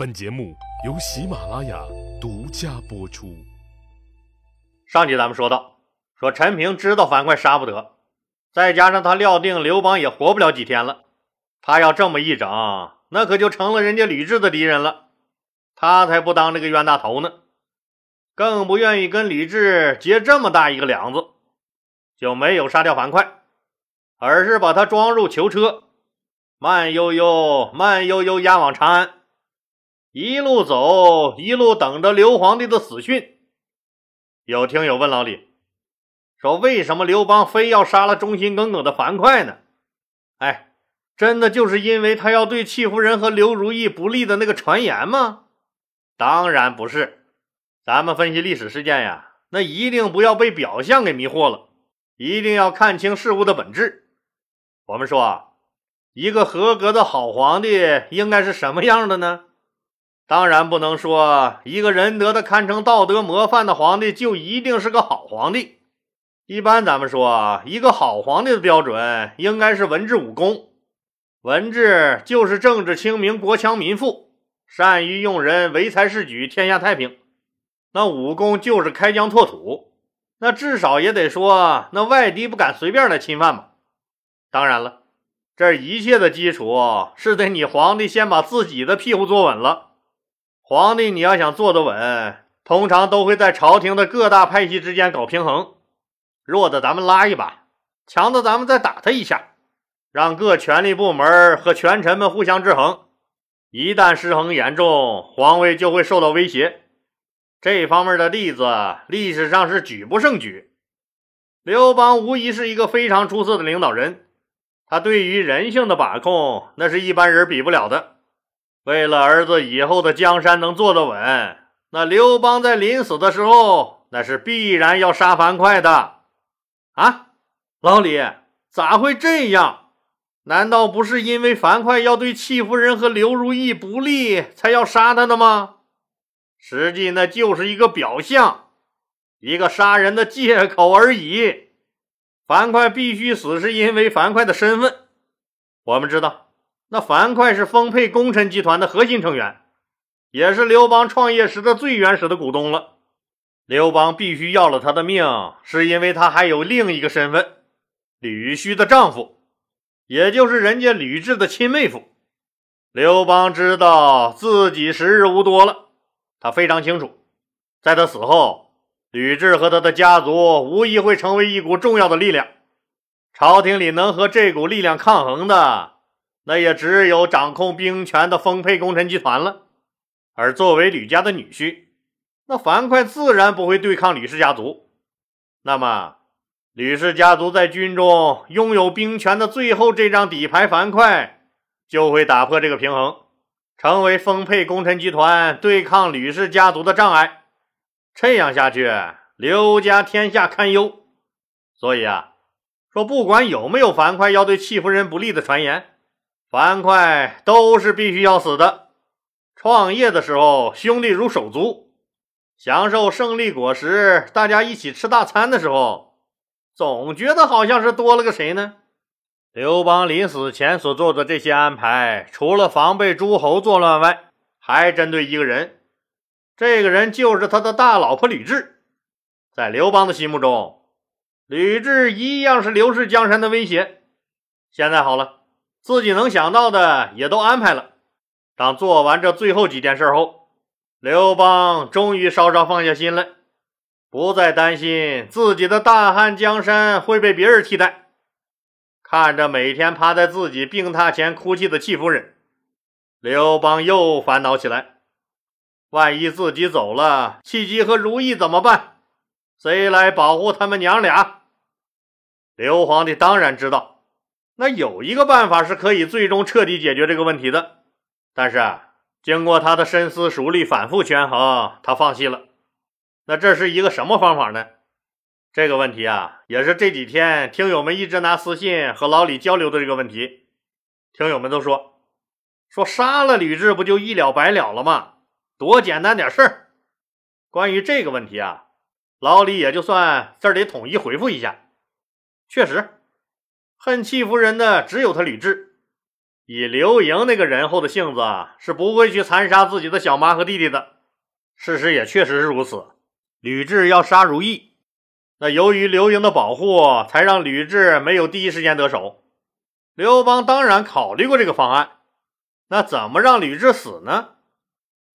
本节目由喜马拉雅独家播出。上集咱们说到，说陈平知道樊哙杀不得，再加上他料定刘邦也活不了几天了，他要这么一整，那可就成了人家吕雉的敌人了。他才不当这个冤大头呢，更不愿意跟吕雉结这么大一个梁子，就没有杀掉樊哙，而是把他装入囚车，慢悠悠、慢悠悠押往长安。一路走，一路等着刘皇帝的死讯。有听友问老李说：“为什么刘邦非要杀了忠心耿耿的樊哙呢？”哎，真的就是因为他要对戚夫人和刘如意不利的那个传言吗？当然不是。咱们分析历史事件呀，那一定不要被表象给迷惑了，一定要看清事物的本质。我们说，一个合格的好皇帝应该是什么样的呢？当然不能说一个仁德的堪称道德模范的皇帝就一定是个好皇帝。一般咱们说一个好皇帝的标准应该是文治武功。文治就是政治清明、国强民富，善于用人、唯才是举、天下太平。那武功就是开疆拓土，那至少也得说那外敌不敢随便来侵犯吧。当然了，这一切的基础是得你皇帝先把自己的屁股坐稳了。皇帝，你要想坐得稳，通常都会在朝廷的各大派系之间搞平衡，弱的咱们拉一把，强的咱们再打他一下，让各权力部门和权臣们互相制衡。一旦失衡严重，皇位就会受到威胁。这方面的例子，历史上是举不胜举。刘邦无疑是一个非常出色的领导人，他对于人性的把控，那是一般人比不了的。为了儿子以后的江山能坐得稳，那刘邦在临死的时候，那是必然要杀樊哙的。啊，老李，咋会这样？难道不是因为樊哙要对戚夫人和刘如意不利，才要杀他的吗？实际那就是一个表象，一个杀人的借口而已。樊哙必须死，是因为樊哙的身份。我们知道。那樊哙是丰沛功臣集团的核心成员，也是刘邦创业时的最原始的股东了。刘邦必须要了他的命，是因为他还有另一个身份——吕须的丈夫，也就是人家吕雉的亲妹夫。刘邦知道自己时日无多了，他非常清楚，在他死后，吕雉和他的家族无疑会成为一股重要的力量。朝廷里能和这股力量抗衡的。那也只有掌控兵权的丰沛功臣集团了。而作为吕家的女婿，那樊哙自然不会对抗吕氏家族。那么，吕氏家族在军中拥有兵权的最后这张底牌，樊哙就会打破这个平衡，成为丰沛功臣集团对抗吕氏家族的障碍。这样下去，刘家天下堪忧。所以啊，说不管有没有樊哙要对戚夫人不利的传言。樊哙都是必须要死的。创业的时候，兄弟如手足；享受胜利果实，大家一起吃大餐的时候，总觉得好像是多了个谁呢？刘邦临死前所做的这些安排，除了防备诸侯作乱外，还针对一个人。这个人就是他的大老婆吕雉。在刘邦的心目中，吕雉一样是刘氏江山的威胁。现在好了。自己能想到的也都安排了。当做完这最后几件事后，刘邦终于稍稍放下心来，不再担心自己的大汉江山会被别人替代。看着每天趴在自己病榻前哭泣的戚夫人，刘邦又烦恼起来：万一自己走了，戚姬和如意怎么办？谁来保护他们娘俩？刘皇帝当然知道。那有一个办法是可以最终彻底解决这个问题的，但是啊经过他的深思熟虑、反复权衡，他放弃了。那这是一个什么方法呢？这个问题啊，也是这几天听友们一直拿私信和老李交流的这个问题。听友们都说，说杀了吕雉不就一了百了了吗？多简单点事儿。关于这个问题啊，老李也就算这里统一回复一下。确实。恨戚夫人的只有他吕雉，以刘盈那个仁厚的性子，是不会去残杀自己的小妈和弟弟的。事实也确实是如此。吕雉要杀如意，那由于刘盈的保护，才让吕雉没有第一时间得手。刘邦当然考虑过这个方案，那怎么让吕雉死呢？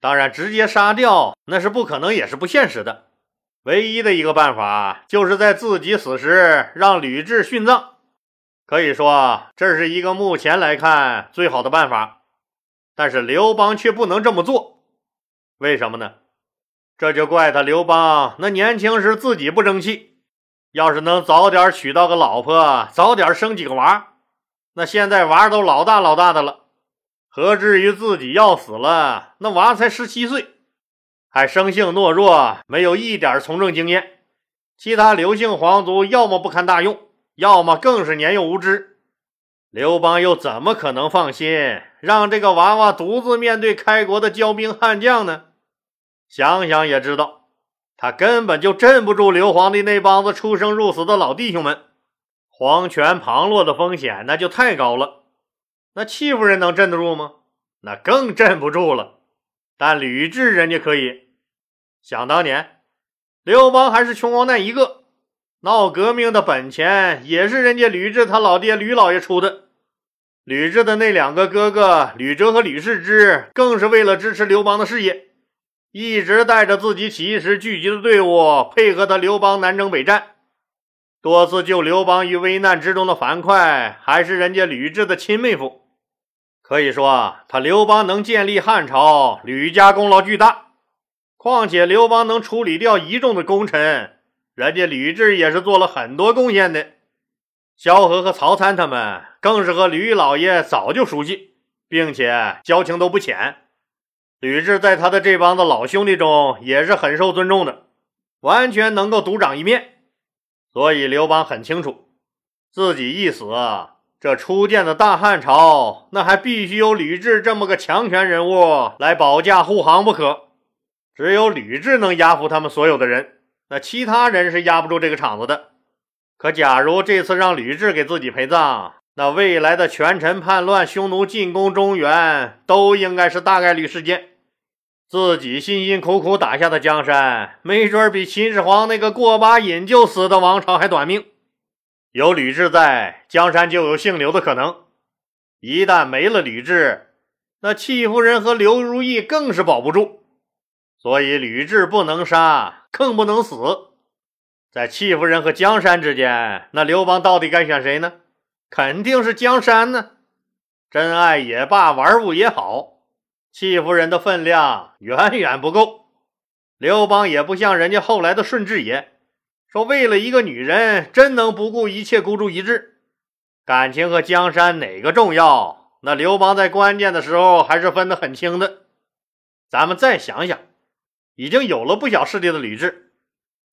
当然，直接杀掉那是不可能，也是不现实的。唯一的一个办法，就是在自己死时让吕雉殉葬。可以说，这是一个目前来看最好的办法，但是刘邦却不能这么做，为什么呢？这就怪他刘邦那年轻时自己不争气，要是能早点娶到个老婆，早点生几个娃，那现在娃都老大老大的了，何至于自己要死了，那娃才十七岁，还生性懦弱，没有一点从政经验，其他刘姓皇族要么不堪大用。要么更是年幼无知，刘邦又怎么可能放心让这个娃娃独自面对开国的骄兵悍将呢？想想也知道，他根本就镇不住刘皇帝那帮子出生入死的老弟兄们，皇权旁落的风险那就太高了。那戚夫人能镇得住吗？那更镇不住了。但吕雉人家可以。想当年，刘邦还是穷光蛋一个。闹革命的本钱也是人家吕雉他老爹吕老爷出的。吕雉的那两个哥哥吕哲和吕世之，更是为了支持刘邦的事业，一直带着自己起义时聚集的队伍，配合他刘邦南征北战，多次救刘邦于危难之中的樊哙，还是人家吕雉的亲妹夫。可以说啊，他刘邦能建立汉朝，吕家功劳巨大。况且刘邦能处理掉一众的功臣。人家吕雉也是做了很多贡献的，萧何和曹参他们更是和吕老爷早就熟悉，并且交情都不浅。吕雉在他的这帮子老兄弟中也是很受尊重的，完全能够独掌一面。所以刘邦很清楚，自己一死，这初建的大汉朝那还必须有吕雉这么个强权人物来保驾护航不可。只有吕雉能压服他们所有的人。那其他人是压不住这个场子的。可假如这次让吕雉给自己陪葬，那未来的权臣叛乱、匈奴进攻中原，都应该是大概率事件。自己辛辛苦苦打下的江山，没准比秦始皇那个过把瘾就死的王朝还短命。有吕雉在，江山就有姓刘的可能。一旦没了吕雉，那戚夫人和刘如意更是保不住。所以吕雉不能杀，更不能死。在戚夫人和江山之间，那刘邦到底该选谁呢？肯定是江山呢。真爱也罢，玩物也好，戚夫人的分量远远不够。刘邦也不像人家后来的顺治爷，说为了一个女人，真能不顾一切孤注一掷。感情和江山哪个重要？那刘邦在关键的时候还是分得很清的。咱们再想想。已经有了不小势力的吕雉，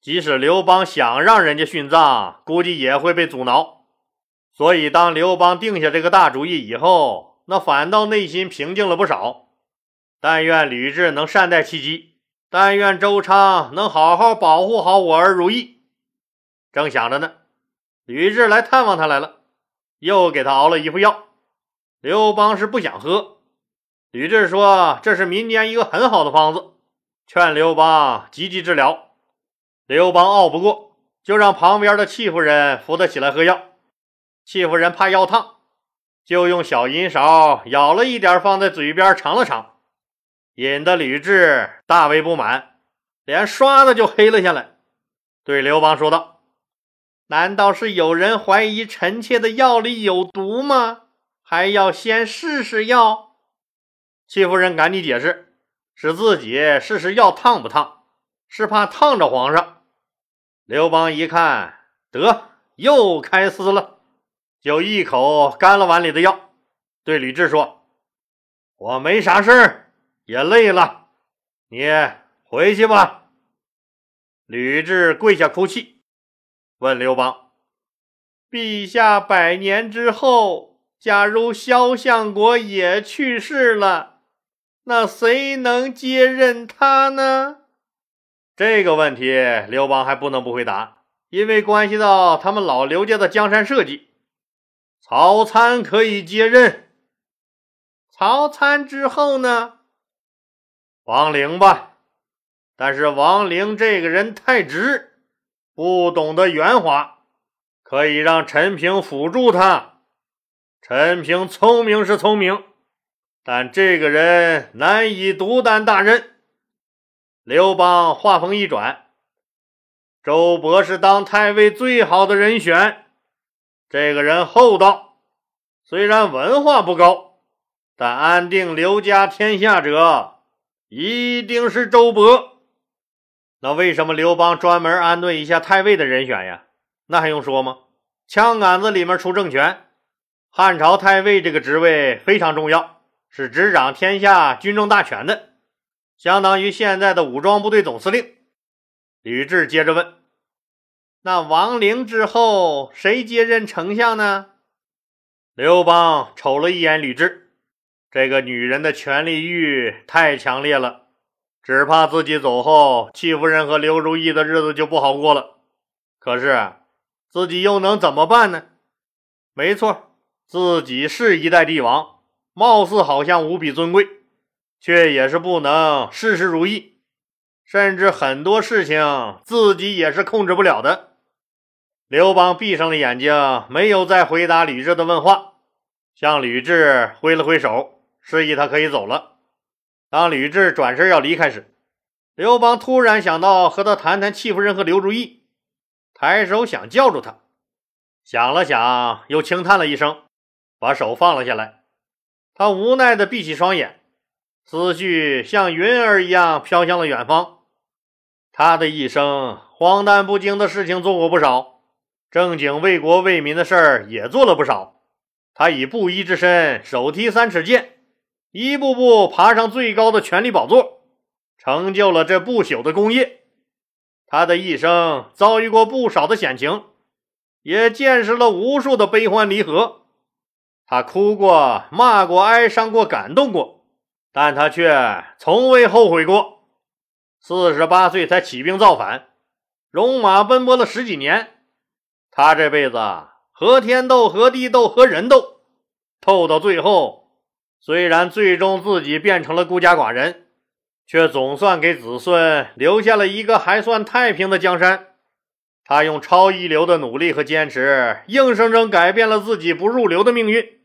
即使刘邦想让人家殉葬，估计也会被阻挠。所以，当刘邦定下这个大主意以后，那反倒内心平静了不少。但愿吕雉能善待戚姬，但愿周昌能好好保护好我儿如意。正想着呢，吕雉来探望他来了，又给他熬了一副药。刘邦是不想喝，吕雉说这是民间一个很好的方子。劝刘邦积极治疗，刘邦拗不过，就让旁边的戚夫人扶他起来喝药。戚夫人怕药烫，就用小银勺舀了一点放在嘴边尝了尝，引得吕雉大为不满，脸唰的就黑了下来，对刘邦说道：“难道是有人怀疑臣妾的药里有毒吗？还要先试试药？”戚夫人赶紧解释。是自己试试药烫不烫，是怕烫着皇上。刘邦一看，得又开撕了，就一口干了碗里的药，对吕雉说：“我没啥事儿，也累了，你回去吧。”吕雉跪下哭泣，问刘邦：“陛下百年之后，假如萧相国也去世了？”那谁能接任他呢？这个问题刘邦还不能不回答，因为关系到他们老刘家的江山社稷。曹参可以接任。曹参之后呢？王陵吧。但是王陵这个人太直，不懂得圆滑，可以让陈平辅助他。陈平聪明是聪明，但这个人难以独担大任。刘邦话锋一转，周勃是当太尉最好的人选。这个人厚道，虽然文化不高，但安定刘家天下者一定是周勃。那为什么刘邦专门安顿一下太尉的人选呀？那还用说吗？枪杆子里面出政权。汉朝太尉这个职位非常重要，是执掌天下军政大权的，相当于现在的武装部队总司令。吕雉接着问：“那王陵之后谁接任丞相呢？”刘邦瞅了一眼吕雉，这个女人的权力欲太强烈了。只怕自己走后，戚夫人和刘如意的日子就不好过了。可是自己又能怎么办呢？没错，自己是一代帝王，貌似好像无比尊贵，却也是不能事事如意，甚至很多事情自己也是控制不了的。刘邦闭上了眼睛，没有再回答吕雉的问话，向吕雉挥了挥手，示意他可以走了。当吕雉转身要离开时，刘邦突然想到和他谈谈戚夫人和刘如意，抬手想叫住他，想了想，又轻叹了一声，把手放了下来。他无奈地闭起双眼，思绪像云儿一样飘向了远方。他的一生荒诞不经的事情做过不少，正经为国为民的事儿也做了不少。他以布衣之身，手提三尺剑。一步步爬上最高的权力宝座，成就了这不朽的功业。他的一生遭遇过不少的险情，也见识了无数的悲欢离合。他哭过、骂过、哀伤过、感动过，但他却从未后悔过。四十八岁才起兵造反，戎马奔波了十几年，他这辈子和天斗、和地斗、和人斗，斗到最后。虽然最终自己变成了孤家寡人，却总算给子孙留下了一个还算太平的江山。他用超一流的努力和坚持，硬生生改变了自己不入流的命运，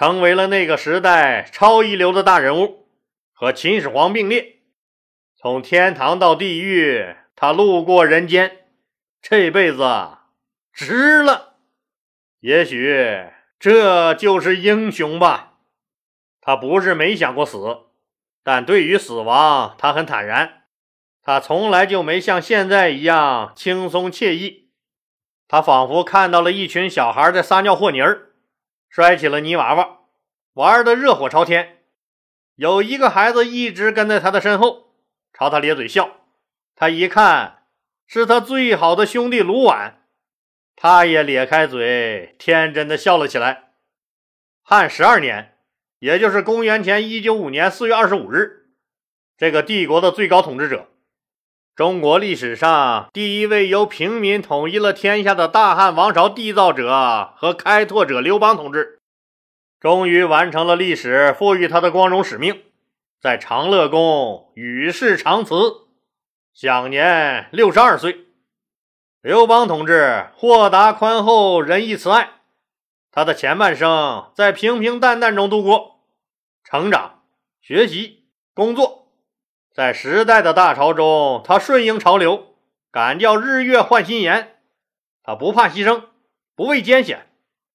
成为了那个时代超一流的大人物，和秦始皇并列。从天堂到地狱，他路过人间，这辈子值了。也许这就是英雄吧。他不是没想过死，但对于死亡，他很坦然。他从来就没像现在一样轻松惬意。他仿佛看到了一群小孩在撒尿和泥儿，摔起了泥娃娃，玩得热火朝天。有一个孩子一直跟在他的身后，朝他咧嘴笑。他一看，是他最好的兄弟卢绾，他也咧开嘴，天真的笑了起来。汉十二年。也就是公元前一九五年四月二十五日，这个帝国的最高统治者，中国历史上第一位由平民统一了天下的大汉王朝缔造者和开拓者刘邦同志，终于完成了历史赋予他的光荣使命，在长乐宫与世长辞，享年六十二岁。刘邦同志豁达宽厚、仁义慈爱。他的前半生在平平淡淡中度过，成长、学习、工作，在时代的大潮中，他顺应潮流，敢叫日月换新颜。他不怕牺牲，不畏艰险，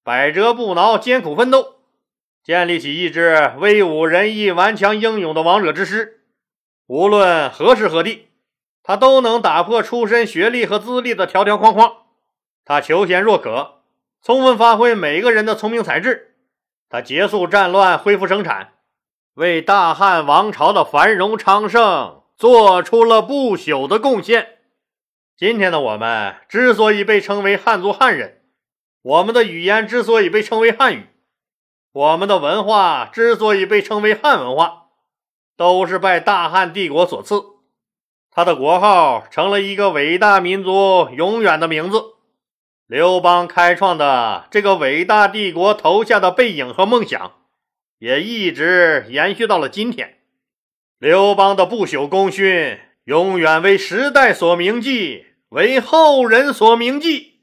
百折不挠，艰苦奋斗，建立起一支威武仁义、顽强英勇的王者之师。无论何时何地，他都能打破出身、学历和资历的条条框框。他求贤若渴。充分发挥每个人的聪明才智，他结束战乱，恢复生产，为大汉王朝的繁荣昌盛做出了不朽的贡献。今天的我们之所以被称为汉族汉人，我们的语言之所以被称为汉语，我们的文化之所以被称为汉文化，都是拜大汉帝国所赐。他的国号成了一个伟大民族永远的名字。刘邦开创的这个伟大帝国投下的背影和梦想，也一直延续到了今天。刘邦的不朽功勋，永远为时代所铭记，为后人所铭记。